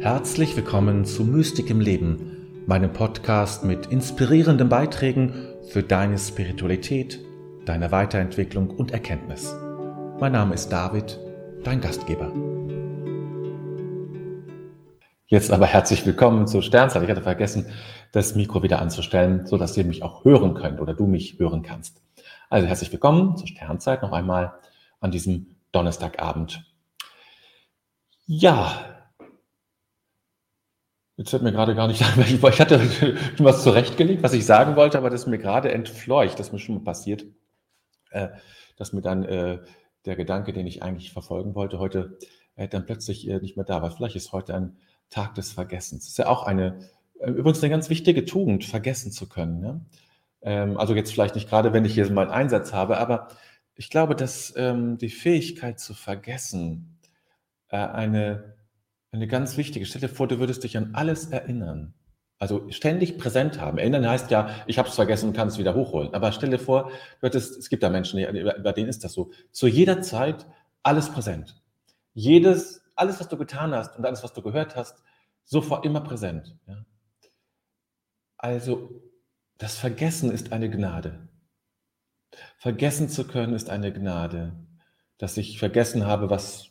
Herzlich willkommen zu Mystik im Leben, meinem Podcast mit inspirierenden Beiträgen für deine Spiritualität, deine Weiterentwicklung und Erkenntnis. Mein Name ist David, dein Gastgeber. Jetzt aber herzlich willkommen zur Sternzeit. Ich hatte vergessen, das Mikro wieder anzustellen, sodass ihr mich auch hören könnt oder du mich hören kannst. Also herzlich willkommen zur Sternzeit noch einmal an diesem Donnerstagabend. Ja, Jetzt wird mir gerade gar nicht ein, ich hatte schon was zurechtgelegt, was ich sagen wollte, aber das ist mir gerade entfleucht, das ist mir schon mal passiert, äh, dass mir dann äh, der Gedanke, den ich eigentlich verfolgen wollte, heute äh, dann plötzlich nicht mehr da war. Vielleicht ist heute ein Tag des Vergessens. Das ist ja auch eine, übrigens eine ganz wichtige Tugend, vergessen zu können. Ne? Ähm, also jetzt vielleicht nicht gerade, wenn ich hier mal einen Einsatz habe, aber ich glaube, dass ähm, die Fähigkeit zu vergessen eine eine ganz wichtige. Stell dir vor, du würdest dich an alles erinnern. Also ständig präsent haben. Erinnern heißt ja, ich habe es vergessen und kann es wieder hochholen. Aber stell dir vor, du hättest, es gibt da Menschen, bei denen ist das so. Zu jeder Zeit alles präsent. Jedes, alles, was du getan hast und alles, was du gehört hast, sofort immer präsent. Ja? Also das Vergessen ist eine Gnade. Vergessen zu können ist eine Gnade. Dass ich vergessen habe, was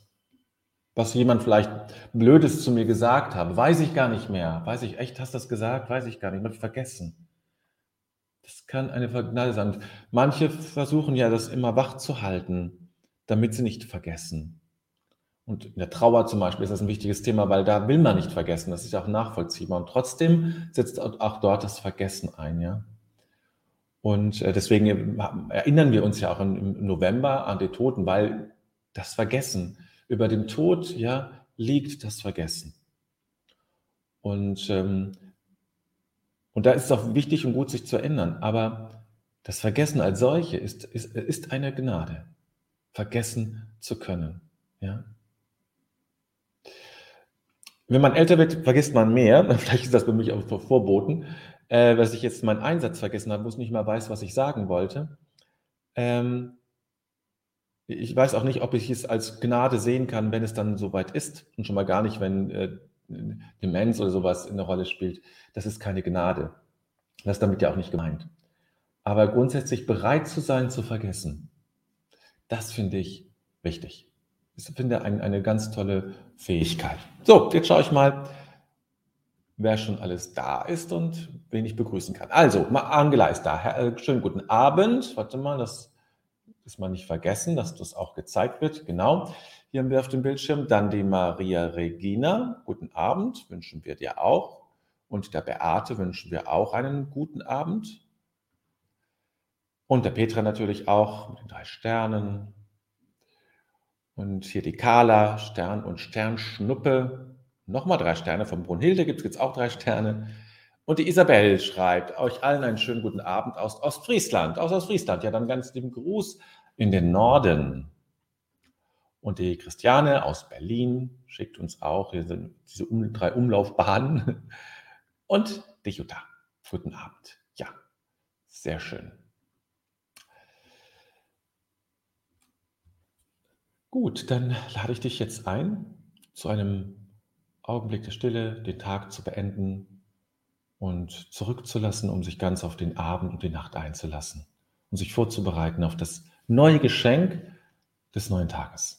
was jemand vielleicht Blödes zu mir gesagt habe. Weiß ich gar nicht mehr. Weiß ich, echt, hast du das gesagt? Weiß ich gar nicht. Ich habe vergessen. Das kann eine Gnade sein. Manche versuchen ja, das immer wach zu halten, damit sie nicht vergessen. Und in der Trauer zum Beispiel ist das ein wichtiges Thema, weil da will man nicht vergessen. Das ist ja auch nachvollziehbar. Und trotzdem setzt auch dort das Vergessen ein, ja. Und äh, deswegen erinnern wir uns ja auch im November an die Toten, weil das Vergessen über dem Tod ja, liegt das Vergessen. Und, ähm, und da ist es auch wichtig und gut, sich zu erinnern. Aber das Vergessen als solche ist, ist, ist eine Gnade, vergessen zu können. Ja? Wenn man älter wird, vergisst man mehr. Vielleicht ist das bei mich auch vorboten, äh, dass ich jetzt meinen Einsatz vergessen habe, wo ich nicht mehr weiß, was ich sagen wollte. Ähm, ich weiß auch nicht, ob ich es als Gnade sehen kann, wenn es dann soweit ist. Und schon mal gar nicht, wenn äh, Demenz oder sowas in der Rolle spielt. Das ist keine Gnade. Das ist damit ja auch nicht gemeint. Aber grundsätzlich bereit zu sein, zu vergessen, das finde ich wichtig. Ich finde ein, eine ganz tolle Fähigkeit. So, jetzt schaue ich mal, wer schon alles da ist und wen ich begrüßen kann. Also, Angela ist da. Äh, schönen guten Abend. Warte mal, das das mal nicht vergessen, dass das auch gezeigt wird. Genau, hier haben wir auf dem Bildschirm. Dann die Maria Regina. Guten Abend, wünschen wir dir auch. Und der Beate wünschen wir auch einen guten Abend. Und der Petra natürlich auch mit den drei Sternen. Und hier die Carla, Stern und Sternschnuppe. Nochmal drei Sterne. Von Brunhilde gibt es jetzt auch drei Sterne. Und die Isabel schreibt euch allen einen schönen guten Abend aus Ostfriesland. Aus Ostfriesland. Ja, dann ganz lieben Gruß in den Norden. Und die Christiane aus Berlin schickt uns auch hier sind diese um, drei Umlaufbahnen. Und die Jutta. Guten Abend. Ja, sehr schön. Gut, dann lade ich dich jetzt ein, zu einem Augenblick der Stille den Tag zu beenden und zurückzulassen, um sich ganz auf den Abend und die Nacht einzulassen und sich vorzubereiten auf das neue Geschenk des neuen Tages.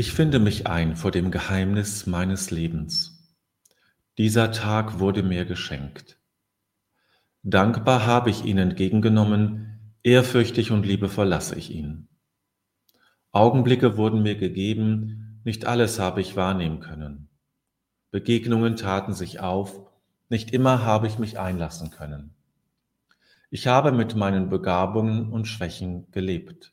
Ich finde mich ein vor dem Geheimnis meines Lebens. Dieser Tag wurde mir geschenkt. Dankbar habe ich ihn entgegengenommen, ehrfürchtig und liebevoll lasse ich ihn. Augenblicke wurden mir gegeben, nicht alles habe ich wahrnehmen können. Begegnungen taten sich auf, nicht immer habe ich mich einlassen können. Ich habe mit meinen Begabungen und Schwächen gelebt.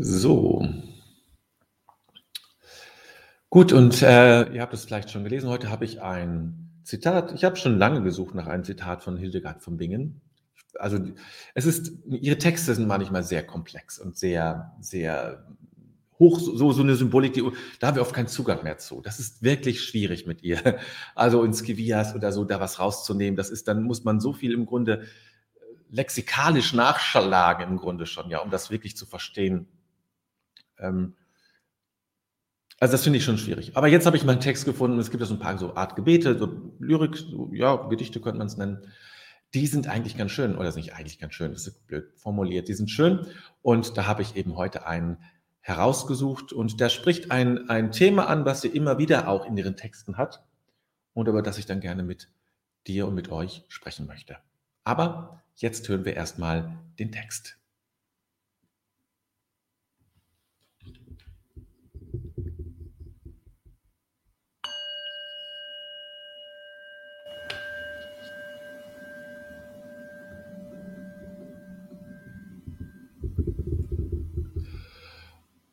So. Gut, und äh, ihr habt es vielleicht schon gelesen. Heute habe ich ein Zitat. Ich habe schon lange gesucht nach einem Zitat von Hildegard von Bingen. Also es ist, ihre Texte sind manchmal sehr komplex und sehr, sehr hoch, so, so eine Symbolik, die, da haben wir oft keinen Zugang mehr zu. Das ist wirklich schwierig mit ihr. Also in Skivias oder so, da was rauszunehmen, das ist, dann muss man so viel im Grunde lexikalisch nachschlagen im Grunde schon, ja, um das wirklich zu verstehen, ähm, also das finde ich schon schwierig. Aber jetzt habe ich meinen Text gefunden. Es gibt ja so ein paar so Art Gebete, so Lyrik, so, ja, Gedichte könnte man es nennen. Die sind eigentlich ganz schön, oder sind nicht eigentlich ganz schön, das ist blöd formuliert. Die sind schön. Und da habe ich eben heute einen herausgesucht. Und der spricht ein, ein Thema an, was sie immer wieder auch in ihren Texten hat. Und über das ich dann gerne mit dir und mit euch sprechen möchte. Aber jetzt hören wir erstmal den Text.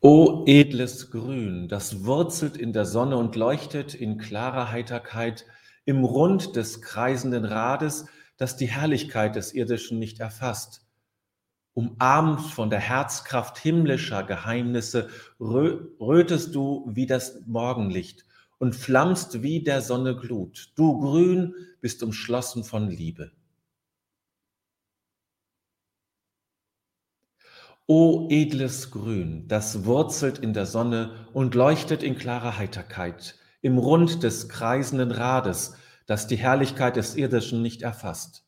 O edles Grün, das wurzelt in der Sonne und leuchtet in klarer Heiterkeit im Rund des kreisenden Rades, das die Herrlichkeit des Irdischen nicht erfasst. Umarmt von der Herzkraft himmlischer Geheimnisse, rötest du wie das Morgenlicht und flammst wie der Sonne Glut. Du Grün bist umschlossen von Liebe. O edles Grün, das wurzelt in der Sonne und leuchtet in klarer Heiterkeit, im Rund des kreisenden Rades, das die Herrlichkeit des Irdischen nicht erfasst.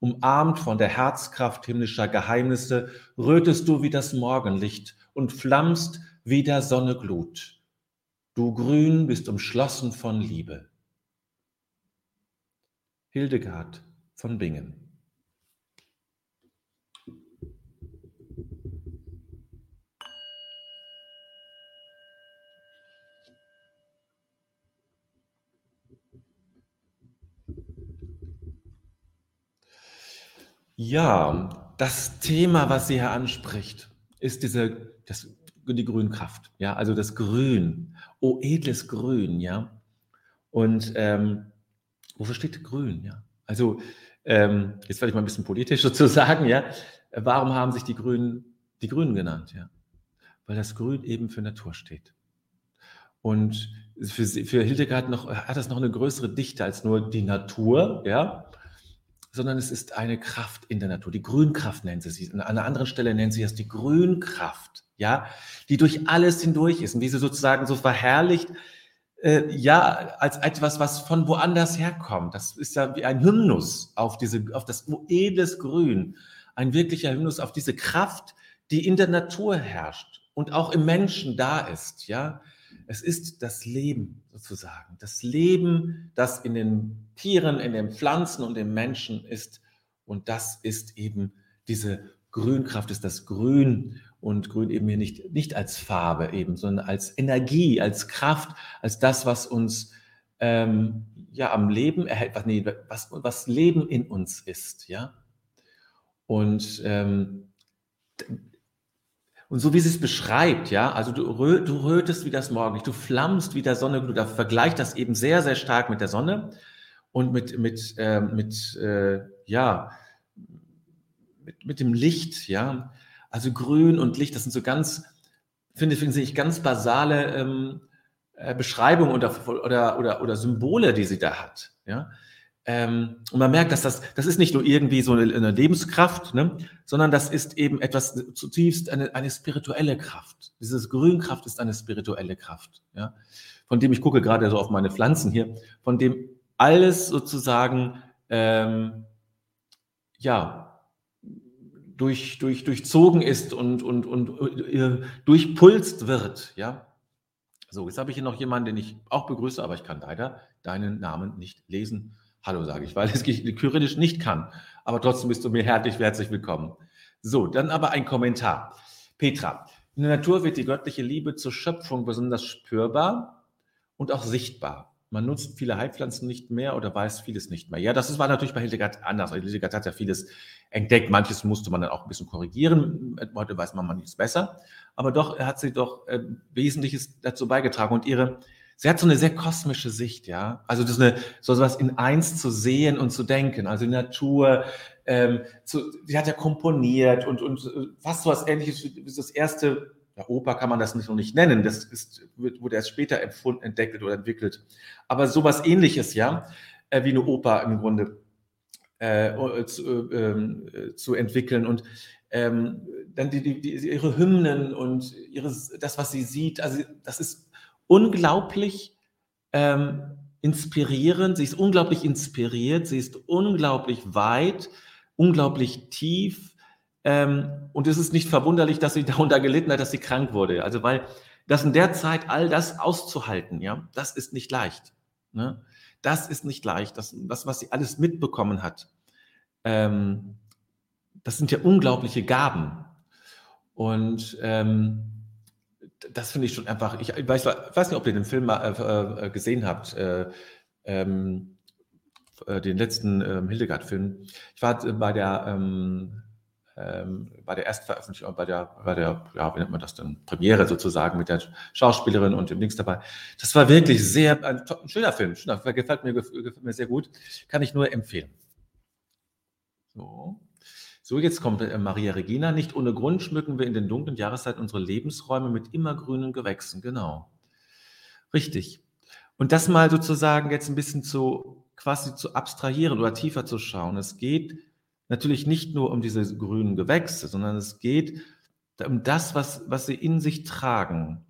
Umarmt von der Herzkraft himmlischer Geheimnisse, rötest du wie das Morgenlicht und flammst wie der Sonne Glut. Du Grün bist umschlossen von Liebe. Hildegard von Bingen Ja, das Thema, was sie hier anspricht, ist diese, das, die Grünkraft. Ja, also das Grün. Oh, edles Grün, ja. Und ähm, wofür steht Grün, ja? Also, ähm, jetzt werde ich mal ein bisschen politisch sozusagen, ja. Warum haben sich die Grünen die Grünen genannt, ja? Weil das Grün eben für Natur steht. Und für, für Hildegard noch, hat das noch eine größere Dichte als nur die Natur, ja sondern es ist eine Kraft in der Natur. Die Grünkraft nennt sie sie. An einer anderen Stelle nennt sie es die Grünkraft, ja, die durch alles hindurch ist und die sie sozusagen so verherrlicht, äh, ja, als etwas, was von woanders herkommt. Das ist ja wie ein Hymnus auf diese, auf das edles Grün. Ein wirklicher Hymnus auf diese Kraft, die in der Natur herrscht und auch im Menschen da ist, ja. Es ist das Leben sozusagen. Das Leben, das in den Tieren, in den Pflanzen und im Menschen ist. Und das ist eben diese Grünkraft, ist das Grün. Und Grün eben hier nicht, nicht als Farbe eben, sondern als Energie, als Kraft, als das, was uns ähm, ja am Leben erhält, was, nee, was, was Leben in uns ist, ja. Und ähm, und so wie sie es beschreibt, ja, also du, rö du rötest wie das Morgenlicht, du flammst wie der Sonne, du vergleicht das eben sehr, sehr stark mit der Sonne und mit, mit, äh, mit äh, ja, mit, mit dem Licht, ja. Also Grün und Licht, das sind so ganz, finde, finde ich, ganz basale ähm, äh, Beschreibungen oder, oder, oder, oder Symbole, die sie da hat, ja. Ähm, und man merkt, dass das, das ist nicht nur irgendwie so eine, eine Lebenskraft, ne, sondern das ist eben etwas zutiefst eine, eine spirituelle Kraft. Dieses Grünkraft ist eine spirituelle Kraft, ja, von dem ich gucke gerade so auf meine Pflanzen hier, von dem alles sozusagen ähm, ja durch, durch, durchzogen ist und, und, und äh, durchpulst wird, ja. So, jetzt habe ich hier noch jemanden, den ich auch begrüße, aber ich kann leider deinen Namen nicht lesen. Hallo sage ich, weil es kyrillisch nicht kann. Aber trotzdem bist du mir herzlich, herzlich willkommen. So, dann aber ein Kommentar. Petra, in der Natur wird die göttliche Liebe zur Schöpfung besonders spürbar und auch sichtbar. Man nutzt viele Heilpflanzen nicht mehr oder weiß vieles nicht mehr. Ja, das war natürlich bei Hildegard anders. Hildegard hat ja vieles entdeckt. Manches musste man dann auch ein bisschen korrigieren. Heute weiß man manches besser. Aber doch hat sie doch äh, Wesentliches dazu beigetragen. Und ihre, sie hat so eine sehr kosmische Sicht, ja. Also das ist eine, so was in eins zu sehen und zu denken. Also die Natur, ähm, zu, sie hat ja komponiert und, und äh, fast so was ähnliches wie das erste, ja, Oper kann man das nicht noch nicht nennen, das ist, wurde erst später empfunden, entdeckt oder entwickelt. Aber sowas ähnliches, ja, äh, wie eine Oper im Grunde äh, zu, äh, zu entwickeln. Und ähm, dann die, die, die, ihre Hymnen und ihres, das, was sie sieht, also das ist unglaublich ähm, inspirierend, sie ist unglaublich inspiriert, sie ist unglaublich weit, unglaublich tief. Ähm, und es ist nicht verwunderlich, dass sie darunter gelitten hat, dass sie krank wurde. Also, weil das in der Zeit all das auszuhalten, ja, das ist nicht leicht. Ne? Das ist nicht leicht. Das, das was sie alles mitbekommen hat, ähm, das sind ja unglaubliche Gaben. Und ähm, das finde ich schon einfach, ich, weiß, weiß, nicht, ob ihr den Film mal, äh, äh gesehen habt, äh, ähm, äh, den letzten ähm, Hildegard-Film. Ich war bei der, ähm, ähm, bei der Erstveröffentlichung, bei der, bei der, ja, wie nennt man das denn, Premiere sozusagen mit der Schauspielerin und dem Links dabei. Das war wirklich sehr, ein, ein schöner Film, schöner, gefällt mir, gefällt mir sehr gut, kann ich nur empfehlen. So. So, jetzt kommt äh, Maria Regina. Nicht ohne Grund schmücken wir in den dunklen Jahreszeiten unsere Lebensräume mit immergrünen Gewächsen. Genau. Richtig. Und das mal sozusagen jetzt ein bisschen zu quasi zu abstrahieren oder tiefer zu schauen. Es geht natürlich nicht nur um diese grünen Gewächse, sondern es geht um das, was, was sie in sich tragen.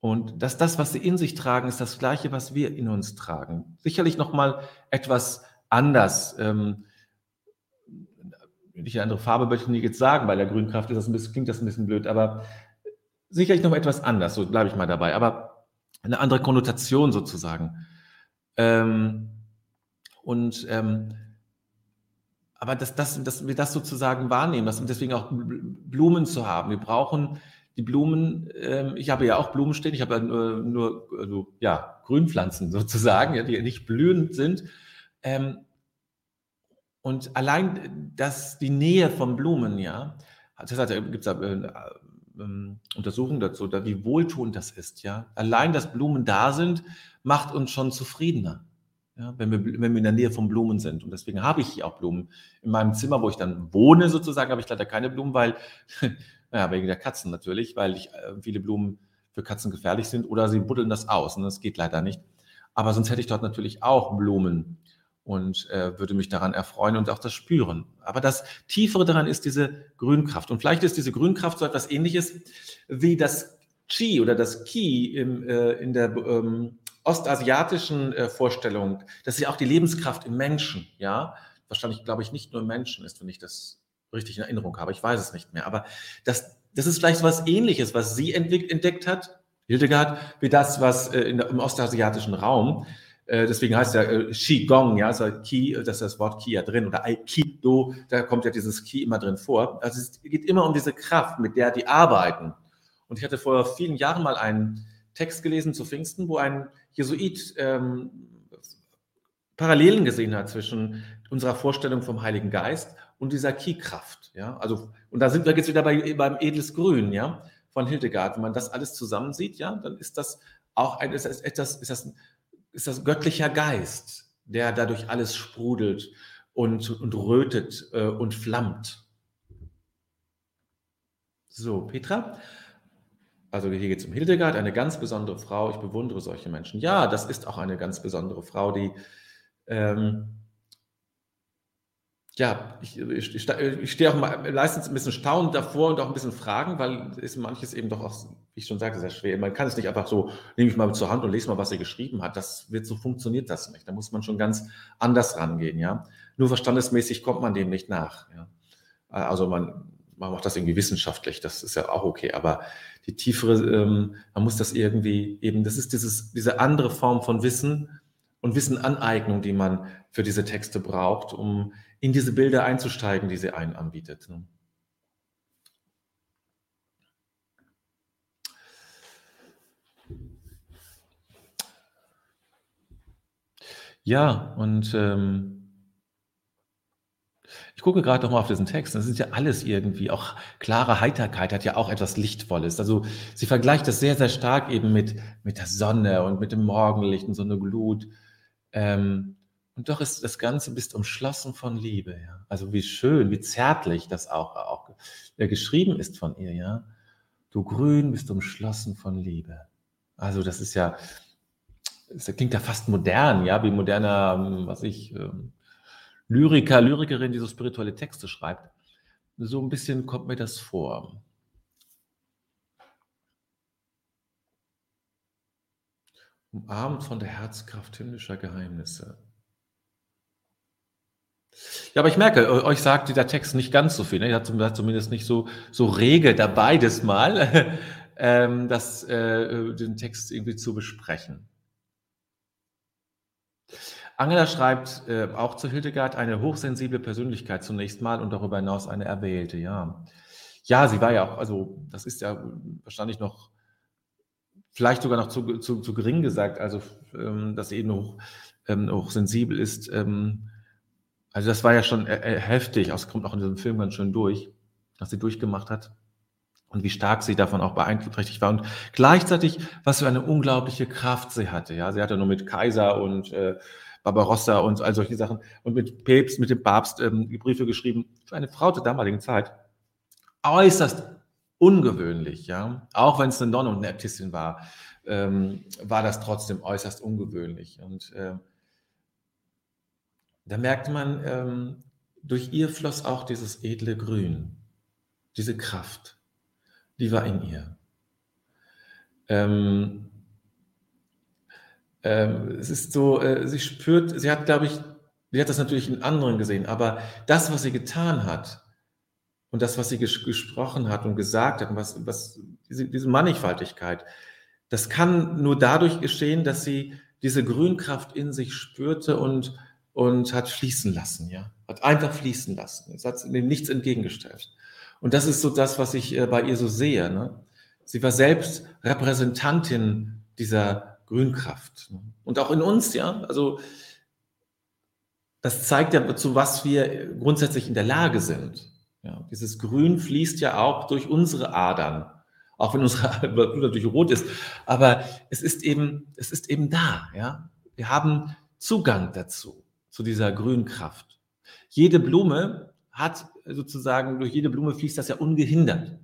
Und dass das, was sie in sich tragen, ist das Gleiche, was wir in uns tragen. Sicherlich nochmal etwas anders. Ähm, welche andere Farbe möchte ich nicht jetzt sagen, bei der Grünkraft ist das ein bisschen, klingt das ein bisschen blöd, aber sicherlich noch etwas anders, so bleibe ich mal dabei, aber eine andere Konnotation sozusagen. Ähm, und ähm, aber dass, dass, dass wir das sozusagen wahrnehmen, dass, und deswegen auch Blumen zu haben. Wir brauchen die Blumen, ähm, ich habe ja auch Blumen stehen, ich habe ja nur, nur also, ja, Grünpflanzen sozusagen, ja, die nicht blühend sind. Ähm, und allein das, die Nähe von Blumen, ja, das heißt, da gibt es äh, äh, Untersuchungen dazu, da, wie wohltuend das ist, ja. Allein, dass Blumen da sind, macht uns schon zufriedener, ja, wenn, wir, wenn wir in der Nähe von Blumen sind. Und deswegen habe ich hier auch Blumen. In meinem Zimmer, wo ich dann wohne, sozusagen, habe ich leider keine Blumen, weil, naja, wegen der Katzen natürlich, weil ich, äh, viele Blumen für Katzen gefährlich sind oder sie buddeln das aus und das geht leider nicht. Aber sonst hätte ich dort natürlich auch Blumen und äh, würde mich daran erfreuen und auch das spüren. Aber das Tiefere daran ist diese Grünkraft. Und vielleicht ist diese Grünkraft so etwas ähnliches wie das Qi oder das Qi im, äh, in der ähm, ostasiatischen äh, Vorstellung. Das ist ja auch die Lebenskraft im Menschen, ja. Wahrscheinlich, glaube ich, nicht nur im Menschen ist, wenn ich das richtig in Erinnerung habe. Ich weiß es nicht mehr. Aber das, das ist vielleicht so was Ähnliches, was sie entdeckt hat, Hildegard, wie das, was äh, in im ostasiatischen Raum äh, deswegen heißt ja äh, Qigong, ja, also Qi, das ist das Wort Qi ja drin, oder Aikido, da kommt ja dieses Qi immer drin vor. Also es geht immer um diese Kraft, mit der die arbeiten. Und ich hatte vor vielen Jahren mal einen Text gelesen zu Pfingsten, wo ein Jesuit ähm, Parallelen gesehen hat zwischen unserer Vorstellung vom Heiligen Geist und dieser Ki-Kraft. Ja? Also, und da sind wir jetzt wieder bei, beim edles Grün, ja, von Hildegard. Wenn man das alles zusammen sieht, ja, dann ist das auch ein, ist das, ist das, ist das ist das göttlicher Geist, der dadurch alles sprudelt und, und rötet äh, und flammt. So, Petra. Also hier geht es um Hildegard, eine ganz besondere Frau. Ich bewundere solche Menschen. Ja, das ist auch eine ganz besondere Frau, die ähm, ja, ich, ich, ich stehe auch mal meistens ein bisschen staunend davor und auch ein bisschen fragen, weil ist manches eben doch auch, wie ich schon sagte, sehr schwer. Man kann es nicht einfach so, nehme ich mal zur Hand und lese mal, was er geschrieben hat. Das wird so funktioniert das nicht. Da muss man schon ganz anders rangehen, ja. Nur verstandesmäßig kommt man dem nicht nach. Ja? Also man, man macht das irgendwie wissenschaftlich, das ist ja auch okay, aber die tiefere, ähm, man muss das irgendwie eben, das ist dieses, diese andere Form von Wissen und Wissenaneignung, die man für diese Texte braucht, um in diese Bilder einzusteigen, die sie einen anbietet. Ne? Ja, und ähm, ich gucke gerade noch mal auf diesen Text. Das ist ja alles irgendwie, auch klare Heiterkeit hat ja auch etwas Lichtvolles. Also sie vergleicht das sehr, sehr stark eben mit, mit der Sonne und mit dem Morgenlicht und so eine Glut. Ähm, und doch ist das Ganze bist umschlossen von Liebe. Ja? Also wie schön, wie zärtlich das auch, auch äh, geschrieben ist von ihr. Ja, du Grün bist umschlossen von Liebe. Also das ist ja, das klingt ja fast modern, ja, wie moderner, hm, was ich, ähm, Lyriker, Lyrikerin, die so spirituelle Texte schreibt. So ein bisschen kommt mir das vor. Umarmt von der Herzkraft himmlischer Geheimnisse. Ja, aber ich merke, euch sagt dieser Text nicht ganz so viel. Ne? Ihr hat zumindest nicht so, so rege dabei das Mal, ähm, das, äh, den Text irgendwie zu besprechen. Angela schreibt äh, auch zu Hildegard eine hochsensible Persönlichkeit zunächst mal und darüber hinaus eine erwählte, ja. Ja, sie war ja auch, also das ist ja wahrscheinlich noch, vielleicht sogar noch zu, zu, zu gering gesagt, also ähm, dass eben hoch, ähm, hochsensibel ist. Ähm, also das war ja schon äh, äh heftig, das kommt auch in diesem Film ganz schön durch, was sie durchgemacht hat und wie stark sie davon auch beeinträchtigt war und gleichzeitig, was für eine unglaubliche Kraft sie hatte. Ja, sie hatte nur mit Kaiser und äh, Barbarossa und all solche Sachen und mit Päpst, mit dem Papst ähm, Briefe geschrieben. Für eine Frau zur damaligen Zeit äußerst ungewöhnlich, ja. Auch wenn es eine Nonne und eine Äbtissin war, ähm, war das trotzdem äußerst ungewöhnlich. Und äh, da merkte man, ähm, durch ihr floss auch dieses edle Grün, diese Kraft, die war in ihr. Ähm, ähm, es ist so, äh, sie spürt, sie hat, glaube ich, sie hat das natürlich in anderen gesehen, aber das, was sie getan hat und das, was sie ges gesprochen hat und gesagt hat, und was, was diese, diese Mannigfaltigkeit, das kann nur dadurch geschehen, dass sie diese Grünkraft in sich spürte und, und hat fließen lassen, ja. Hat einfach fließen lassen. Es hat dem nichts entgegengestellt. Und das ist so das, was ich äh, bei ihr so sehe. Ne? Sie war selbst Repräsentantin dieser Grünkraft. Ne? Und auch in uns, ja, also das zeigt ja, zu was wir grundsätzlich in der Lage sind. Ja, dieses Grün fließt ja auch durch unsere Adern, auch wenn unsere Blut natürlich rot ist. Aber es ist eben, es ist eben da. Ja, wir haben Zugang dazu, zu dieser Grünkraft. Jede Blume hat sozusagen, durch jede Blume fließt das ja ungehindert.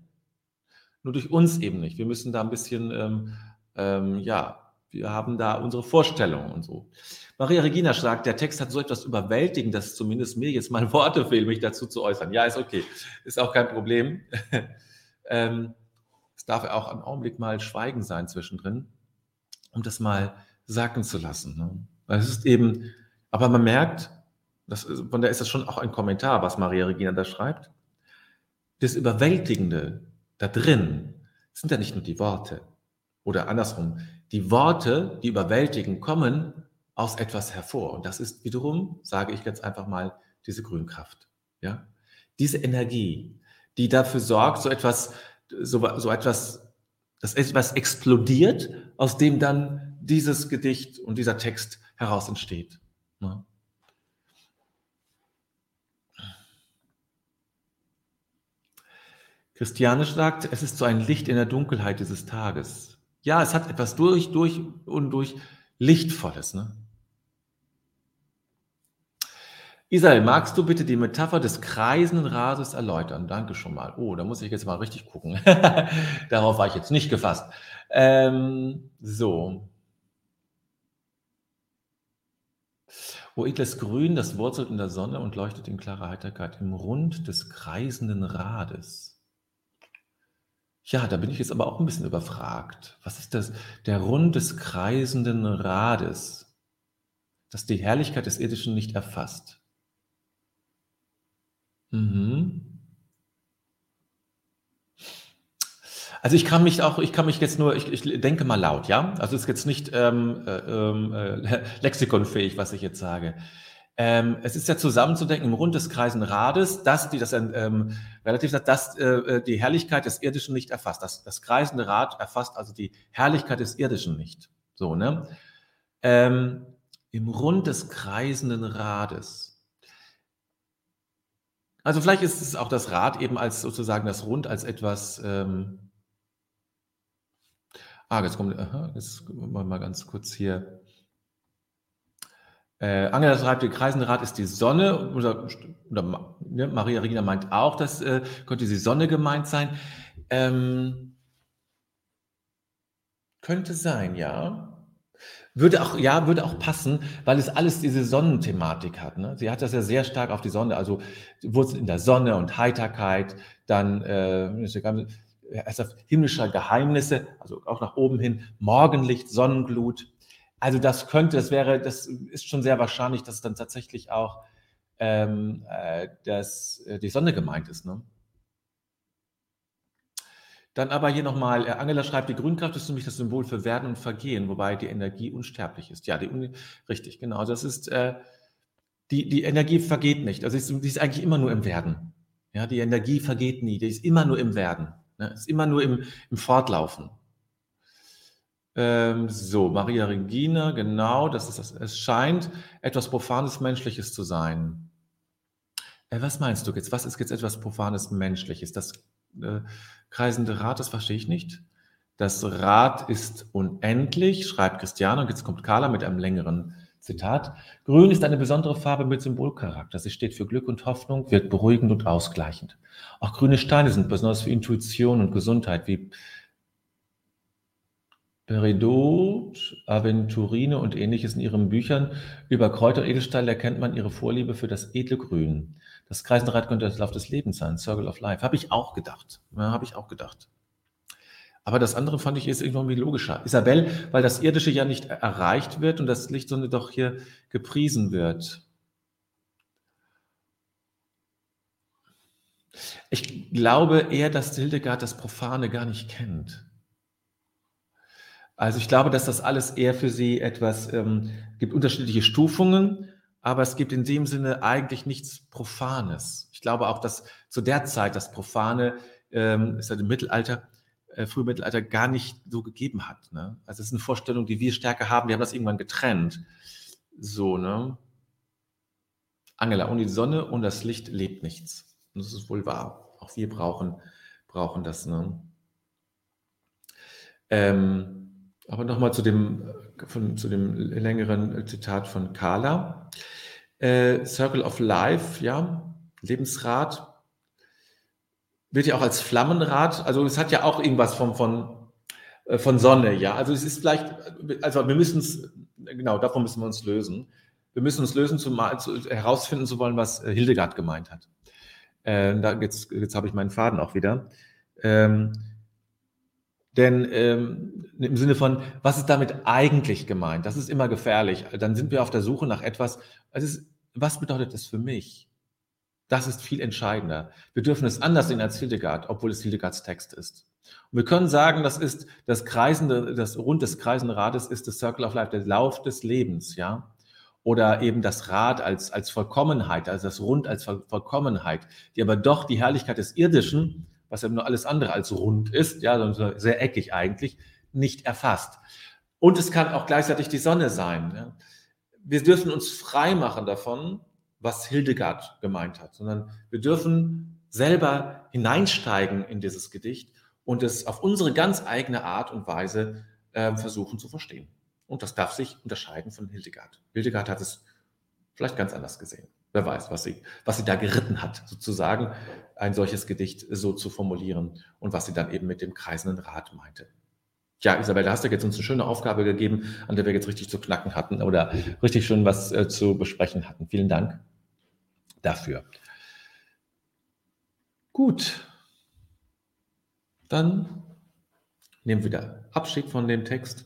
Nur durch uns eben nicht. Wir müssen da ein bisschen, ähm, ähm, ja, wir haben da unsere Vorstellungen und so. Maria Regina sagt, der Text hat so etwas überwältigend, dass zumindest mir jetzt mal Worte fehlen, mich dazu zu äußern. Ja, ist okay. Ist auch kein Problem. ähm, es darf auch einen Augenblick mal Schweigen sein zwischendrin, um das mal sacken zu lassen. Ne? Es ist eben, aber man merkt, das, von der ist das schon auch ein Kommentar, was Maria Regina da schreibt. Das Überwältigende da drin sind ja nicht nur die Worte oder andersrum, die Worte, die überwältigen, kommen aus etwas hervor. Und das ist wiederum, sage ich ganz einfach mal, diese Grünkraft. Ja? Diese Energie, die dafür sorgt, so etwas, so, so etwas, dass etwas explodiert, aus dem dann dieses Gedicht und dieser Text heraus entsteht. Ne? Christianisch sagt, es ist so ein Licht in der Dunkelheit dieses Tages. Ja, es hat etwas durch, durch und durch Lichtvolles. Ne? Isabel, magst du bitte die Metapher des kreisenden Rades erläutern? Danke schon mal. Oh, da muss ich jetzt mal richtig gucken. Darauf war ich jetzt nicht gefasst. Ähm, so. Wo edles Grün, das wurzelt in der Sonne und leuchtet in klarer Heiterkeit im Rund des kreisenden Rades. Ja, da bin ich jetzt aber auch ein bisschen überfragt. Was ist das? Der Rund des kreisenden Rades, das die Herrlichkeit des Irdischen nicht erfasst. Mhm. Also ich kann mich auch, ich kann mich jetzt nur, ich, ich denke mal laut, ja? Also es ist jetzt nicht ähm, äh, ähm, äh, lexikonfähig, was ich jetzt sage. Ähm, es ist ja zusammenzudenken im Rund des kreisen Rades, dass die das ähm, relativ dass äh, äh, die Herrlichkeit des Irdischen nicht erfasst. Das, das kreisende Rad erfasst also die Herrlichkeit des Irdischen nicht. So, ne? Ähm, Im Rund des kreisenden Rades. Also vielleicht ist es auch das Rad eben als sozusagen das Rund als etwas. Ähm ah, jetzt kommt, aha, jetzt wollen wir mal ganz kurz hier. Äh, Angela schreibt, der kreisende Rad ist die Sonne. Oder, oder ne, Maria Regina meint auch, das äh, könnte die Sonne gemeint sein. Ähm, könnte sein, ja. Würde auch, ja, würde auch passen, weil es alles diese Sonnenthematik hat. Ne? Sie hat das ja sehr stark auf die Sonne, also Wurzel in der Sonne und Heiterkeit, dann äh, himmlischer Geheimnisse, also auch nach oben hin, Morgenlicht, Sonnenglut. Also das könnte, das wäre, das ist schon sehr wahrscheinlich, dass dann tatsächlich auch ähm, äh, dass, äh, die Sonne gemeint ist. Ne? Dann aber hier nochmal, äh, Angela schreibt, die Grünkraft ist mich das Symbol für Werden und Vergehen, wobei die Energie unsterblich ist. Ja, die, richtig, genau. Das ist, äh, die, die Energie vergeht nicht. Also ist, die ist eigentlich immer nur im Werden. Ja, die Energie vergeht nie, die ist immer nur im Werden. Ne? Ist immer nur im, im Fortlaufen. Ähm, so, Maria Regina, genau, das ist das. Es scheint etwas Profanes Menschliches zu sein. Äh, was meinst du jetzt? Was ist jetzt etwas Profanes Menschliches? Das äh, kreisende Rad, das verstehe ich nicht. Das Rad ist unendlich, schreibt Christiane, und jetzt kommt Carla mit einem längeren Zitat. Grün ist eine besondere Farbe mit Symbolcharakter. Sie steht für Glück und Hoffnung, wirkt beruhigend und ausgleichend. Auch grüne Steine sind besonders für Intuition und Gesundheit, wie Peridot, Aventurine und ähnliches in ihren Büchern. Über Kräuter und erkennt man ihre Vorliebe für das edle Grün. Das Kreisenrad könnte das Lauf des Lebens sein, Circle of Life. Habe ich auch gedacht. Ja, Habe ich auch gedacht. Aber das andere fand ich jetzt irgendwie logischer. Isabel, weil das Irdische ja nicht erreicht wird und das Licht, sondern doch hier gepriesen wird. Ich glaube eher, dass Hildegard das Profane gar nicht kennt. Also ich glaube, dass das alles eher für sie etwas ähm, gibt unterschiedliche Stufungen aber es gibt in dem Sinne eigentlich nichts Profanes. Ich glaube auch, dass zu der Zeit das Profane, ähm, ist ja im Mittelalter, äh, Frühmittelalter gar nicht so gegeben hat. Ne? Also es ist eine Vorstellung, die wir stärker haben. Die haben das irgendwann getrennt. So, ne? Angela, ohne die Sonne und das Licht lebt nichts. Und das ist wohl wahr. Auch wir brauchen, brauchen das. Ne? Ähm, aber nochmal zu dem, von, zu dem längeren Zitat von Carla. Äh, Circle of Life, ja, Lebensrad, wird ja auch als Flammenrad, also es hat ja auch irgendwas von, von, äh, von Sonne, ja. Also es ist vielleicht, also wir müssen es, genau, davon müssen wir uns lösen. Wir müssen uns lösen, zum, zu, herausfinden zu wollen, was äh, Hildegard gemeint hat. Äh, da, jetzt jetzt habe ich meinen Faden auch wieder. Ähm, denn ähm, im Sinne von, was ist damit eigentlich gemeint? Das ist immer gefährlich. Dann sind wir auf der Suche nach etwas. Ist, was bedeutet das für mich? Das ist viel entscheidender. Wir dürfen es anders sehen als Hildegard, obwohl es Hildegards Text ist. Und wir können sagen, das ist das kreisende, das Rund des kreisenden Rades ist das Circle of Life, der Lauf des Lebens, ja. Oder eben das Rad als, als Vollkommenheit, also das Rund als Vollkommenheit, die aber doch die Herrlichkeit des Irdischen was ja nur alles andere als rund ist, ja, sondern sehr eckig eigentlich, nicht erfasst. Und es kann auch gleichzeitig die Sonne sein. Ja. Wir dürfen uns frei machen davon, was Hildegard gemeint hat, sondern wir dürfen selber hineinsteigen in dieses Gedicht und es auf unsere ganz eigene Art und Weise äh, versuchen zu verstehen. Und das darf sich unterscheiden von Hildegard. Hildegard hat es vielleicht ganz anders gesehen. Wer weiß, was sie, was sie da geritten hat, sozusagen, ein solches Gedicht so zu formulieren und was sie dann eben mit dem kreisenden Rad meinte. Ja, Isabel, da hast du jetzt uns eine schöne Aufgabe gegeben, an der wir jetzt richtig zu knacken hatten oder richtig schön was äh, zu besprechen hatten. Vielen Dank dafür. Gut, dann nehmen wir wieder Abschied von dem Text.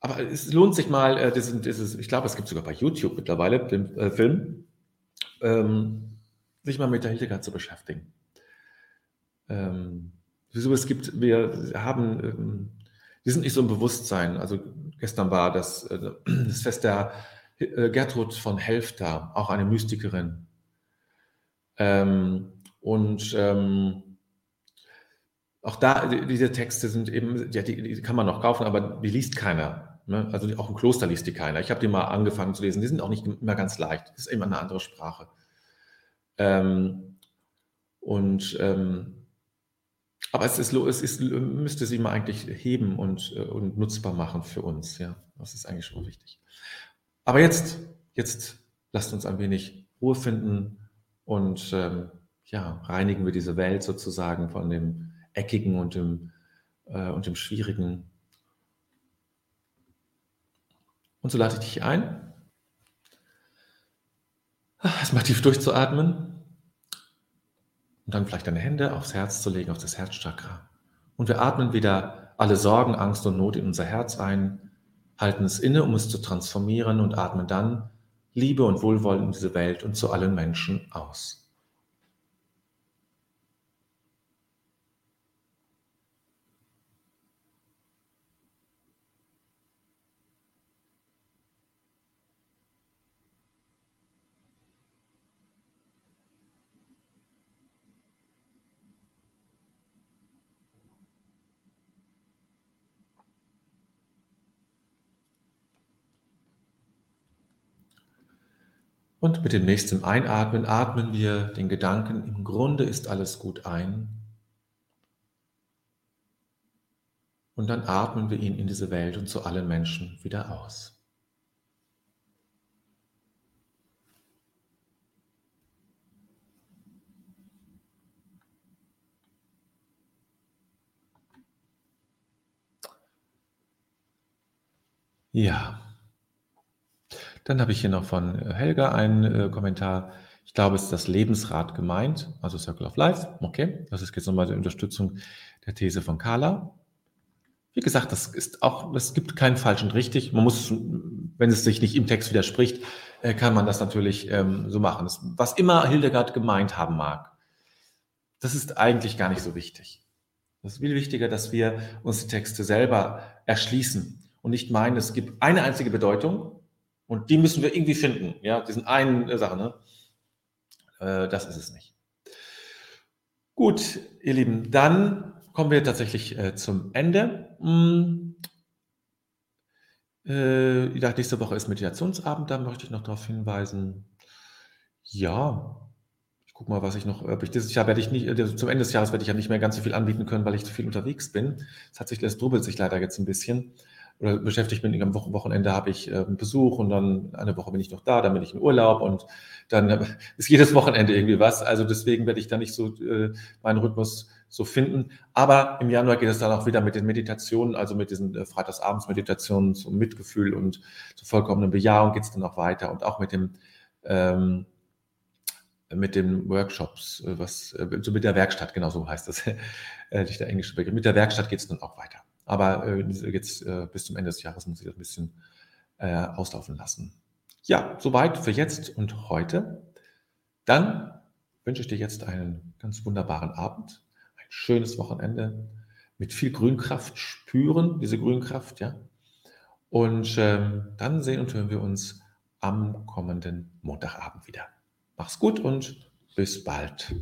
Aber es lohnt sich mal, äh, das, das ich glaube, es gibt sogar bei YouTube mittlerweile den äh, Film, ähm, sich mal mit der Hildegard zu beschäftigen. Ähm, wieso es gibt, wir haben, ähm, wir sind nicht so im Bewusstsein. Also gestern war das, äh, das Fest der äh, Gertrud von Helfta, auch eine Mystikerin. Ähm, und ähm, auch da, diese Texte sind eben, ja, die, die, kann man noch kaufen, aber die liest keiner. Ne? Also auch im Kloster liest die keiner. Ich habe die mal angefangen zu lesen. Die sind auch nicht immer ganz leicht. Das ist immer eine andere Sprache. Ähm, und ähm, aber es ist, es ist, müsste sie mal eigentlich heben und, äh, und nutzbar machen für uns. Ja, das ist eigentlich schon wichtig. Aber jetzt, jetzt lasst uns ein wenig Ruhe finden und ähm, ja, reinigen wir diese Welt sozusagen von dem Eckigen und dem, äh, und dem Schwierigen. Und so lade ich dich ein, erstmal tief durchzuatmen und dann vielleicht deine Hände aufs Herz zu legen, auf das Herzchakra. Und wir atmen wieder alle Sorgen, Angst und Not in unser Herz ein, halten es inne, um es zu transformieren und atmen dann Liebe und Wohlwollen in diese Welt und zu allen Menschen aus. Und mit dem nächsten Einatmen atmen wir den Gedanken, im Grunde ist alles gut ein. Und dann atmen wir ihn in diese Welt und zu allen Menschen wieder aus. Ja. Dann habe ich hier noch von äh, Helga einen äh, Kommentar. Ich glaube, es ist das Lebensrad gemeint, also Circle of Life. Okay, das ist jetzt nochmal die Unterstützung der These von Carla. Wie gesagt, das ist auch, es gibt keinen falschen richtig. Man muss, wenn es sich nicht im Text widerspricht, äh, kann man das natürlich ähm, so machen. Das, was immer Hildegard gemeint haben mag, das ist eigentlich gar nicht so wichtig. Es ist viel wichtiger, dass wir uns die Texte selber erschließen und nicht meinen, es gibt eine einzige Bedeutung und die müssen wir irgendwie finden, ja, diesen einen äh, Sache, ne? Äh, das ist es nicht. Gut, ihr Lieben, dann kommen wir tatsächlich äh, zum Ende. Hm. Äh, ich dachte, nächste Woche ist Meditationsabend, da möchte ich noch darauf hinweisen. Ja, ich gucke mal, was ich noch, ob ich dieses Jahr werde ich nicht, äh, zum Ende des Jahres werde ich ja nicht mehr ganz so viel anbieten können, weil ich zu viel unterwegs bin. Es hat sich, das drubbelt sich leider jetzt ein bisschen oder beschäftigt bin. Am Wochenende habe ich äh, Besuch und dann eine Woche bin ich noch da, dann bin ich in Urlaub und dann äh, ist jedes Wochenende irgendwie was. Also deswegen werde ich da nicht so äh, meinen Rhythmus so finden. Aber im Januar geht es dann auch wieder mit den Meditationen, also mit diesen äh, Freitagsabends-Meditationen zum Mitgefühl und zur vollkommenen Bejahung geht es dann auch weiter und auch mit dem ähm, mit den Workshops, äh, was äh, so mit der Werkstatt, genau so heißt das, nicht der englische Begriff. Mit der Werkstatt geht es dann auch weiter. Aber äh, jetzt äh, bis zum Ende des Jahres muss ich das ein bisschen äh, auslaufen lassen. Ja, soweit für jetzt und heute. Dann wünsche ich dir jetzt einen ganz wunderbaren Abend, ein schönes Wochenende mit viel Grünkraft spüren, diese Grünkraft, ja. Und ähm, dann sehen und hören wir uns am kommenden Montagabend wieder. Mach's gut und bis bald.